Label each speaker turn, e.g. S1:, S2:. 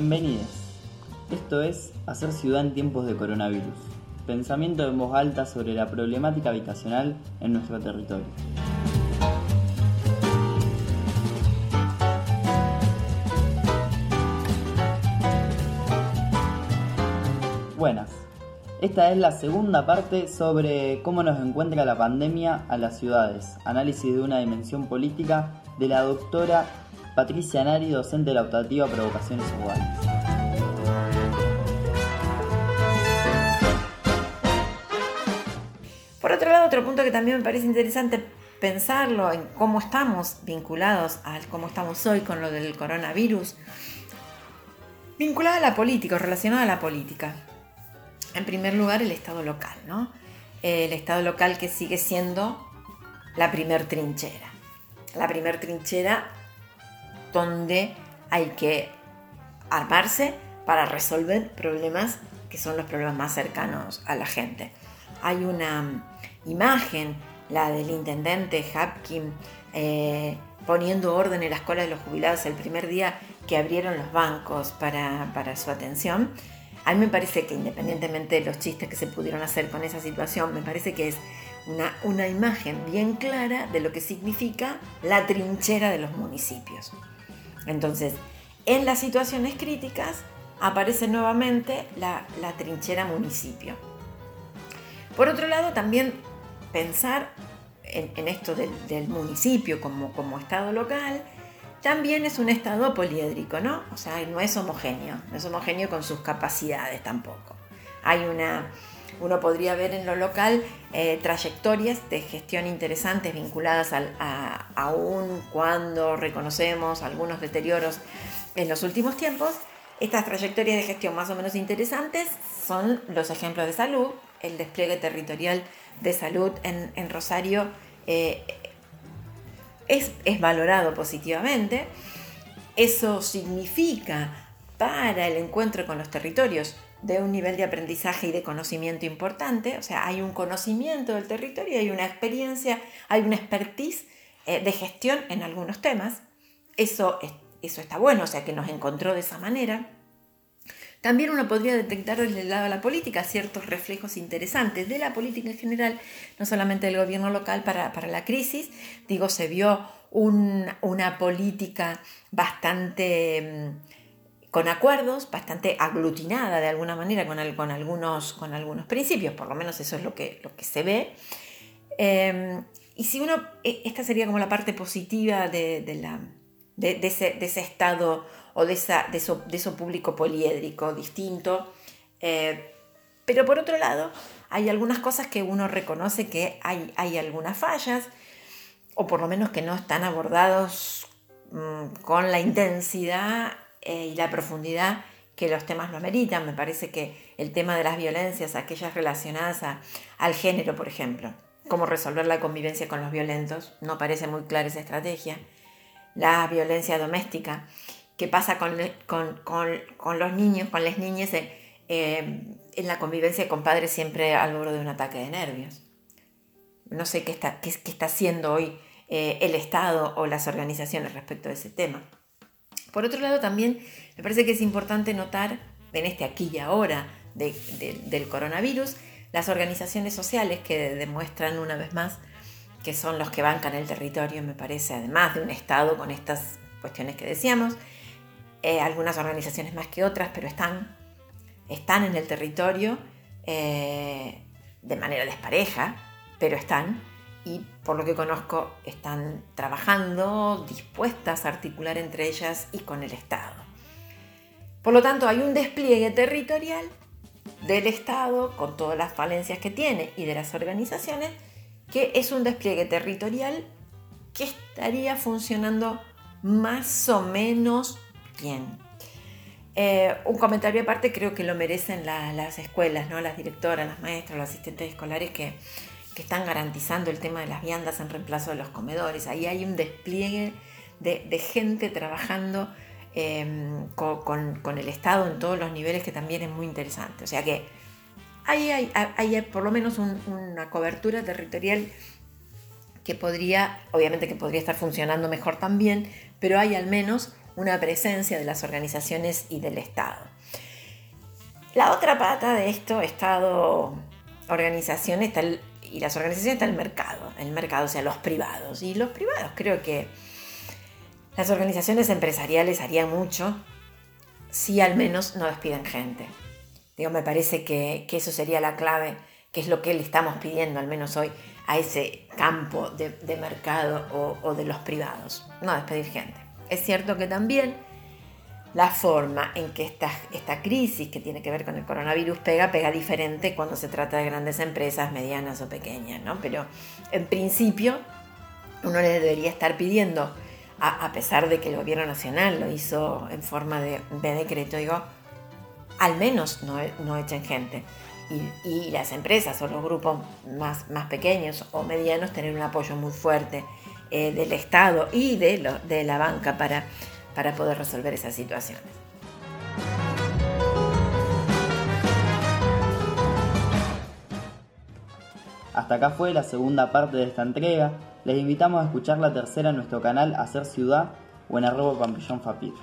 S1: Bienvenidos. Esto es Hacer ciudad en tiempos de coronavirus. Pensamiento en voz alta sobre la problemática habitacional en nuestro territorio. Buenas. Esta es la segunda parte sobre cómo nos encuentra la pandemia a las ciudades. Análisis de una dimensión política de la doctora Patricia Nari, docente de la optativa Provocaciones Iguales.
S2: Por otro lado, otro punto que también me parece interesante pensarlo en cómo estamos vinculados a cómo estamos hoy con lo del coronavirus, vinculado a la política, relacionado a la política. En primer lugar, el Estado local, ¿no? El Estado local que sigue siendo la primer trinchera. La primer trinchera donde hay que armarse para resolver problemas que son los problemas más cercanos a la gente. Hay una imagen, la del intendente Hapkin, eh, poniendo orden en la escuela de los jubilados el primer día que abrieron los bancos para, para su atención. A mí me parece que independientemente de los chistes que se pudieron hacer con esa situación, me parece que es una, una imagen bien clara de lo que significa la trinchera de los municipios. Entonces, en las situaciones críticas aparece nuevamente la, trinchera municipio. Por otro lado, también pensar en, esto del, municipio como, como estado local, también es un estado poliédrico, ¿no? O sea, no es homogéneo, no es homogéneo con sus capacidades tampoco. Hay una, uno podría ver en lo local eh, trayectorias de gestión interesantes vinculadas a, aún cuando reconocemos algunos deterioros en los últimos tiempos. Estas trayectorias de gestión más o menos interesantes son los ejemplos de salud, el despliegue territorial de salud en, Rosario eh, es valorado positivamente. Eso significa para el encuentro con los territorios de un nivel de aprendizaje y de conocimiento importante, o sea, hay un conocimiento del territorio, hay una experiencia, hay una expertise eh, de gestión en algunos temas. Eso, eso está bueno, o sea, que nos encontró de esa manera. También uno podría detectar desde el lado de la política ciertos reflejos interesantes de la política en general, no solamente del gobierno local para, la crisis. Digo, se vio una política bastante mm, con acuerdos, bastante aglutinada de alguna manera con, algunos, con algunos principios, por lo menos eso es lo que, lo que se ve. Em, y si uno, e, esta sería como la parte positiva de, la, de, ese, estado o de, esa, de, eso, de eso público poliédrico, distinto. Eh, pero por otro lado, hay algunas cosas que uno reconoce que hay, hay algunas fallas, o por lo menos que no están abordados mm, con la intensidad eh, y la profundidad que los temas lo ameritan. Me parece que el tema de las violencias, aquellas relacionadas al género, por ejemplo, cómo resolver la convivencia con los violentos, no parece muy clara esa estrategia. La violencia doméstica, qué pasa con, los niños, con las niñas eh, en la convivencia con padres siempre al borde de un ataque de nervios. No sé qué está, qué, está haciendo hoy eh, el Estado o las organizaciones respecto a ese tema. Por otro lado, también me parece que es importante notar en este aquí y ahora del coronavirus las organizaciones sociales que demuestran una vez más que son los que bancan el territorio, me parece, además de un Estado con estas cuestiones que decíamos, eh, algunas organizaciones más que otras, pero están, están en el territorio eh, de manera despareja, pero están, y por lo que conozco están trabajando, dispuestas a articular entre ellas y con el Estado. Por lo tanto, hay un despliegue territorial del Estado con todas las falencias que tiene y de las organizaciones, que es un despliegue territorial que estaría funcionando más o menos bien. Eh, un comentario aparte creo que lo merecen las escuelas, ¿no? las directoras, las maestras, los asistentes escolares que que están garantizando el tema de las viandas en reemplazo de los comedores. Ahí hay un despliegue de, gente trabajando em, con, el Estado en todos los niveles que también es muy interesante. O sea que ahí hay, por lo menos una cobertura territorial que podría, obviamente que podría estar funcionando mejor también, pero hay al menos una presencia de las organizaciones y del Estado. La otra pata de esto, Estado, organización, está y las organizaciones está el mercado, el mercado, o sea, los privados. Y los privados creo que las organizaciones empresariales harían mucho si al menos no despiden gente. Digo, me parece que, eso sería la clave, que es lo que le estamos pidiendo, al menos hoy, a ese campo de, mercado o, o de los privados. No despedir gente. Es cierto que también la forma en que esta, esta crisis que tiene que ver con el coronavirus pega, pega diferente cuando se trata de grandes empresas, medianas o pequeñas, ¿no? Pero en principio uno le debería estar pidiendo, a, pesar de que el gobierno nacional lo hizo en forma de, decreto, digo, al menos no, no echen gente. Y, las empresas o los grupos más, más pequeños o medianos tener un apoyo muy fuerte eh, del Estado y de, lo, de la banca para para poder resolver esas situaciones.
S1: Hasta acá fue la segunda parte de esta entrega. Les invitamos a escuchar la tercera en nuestro canal Hacer Ciudad o en arroba Pampillón Fapit.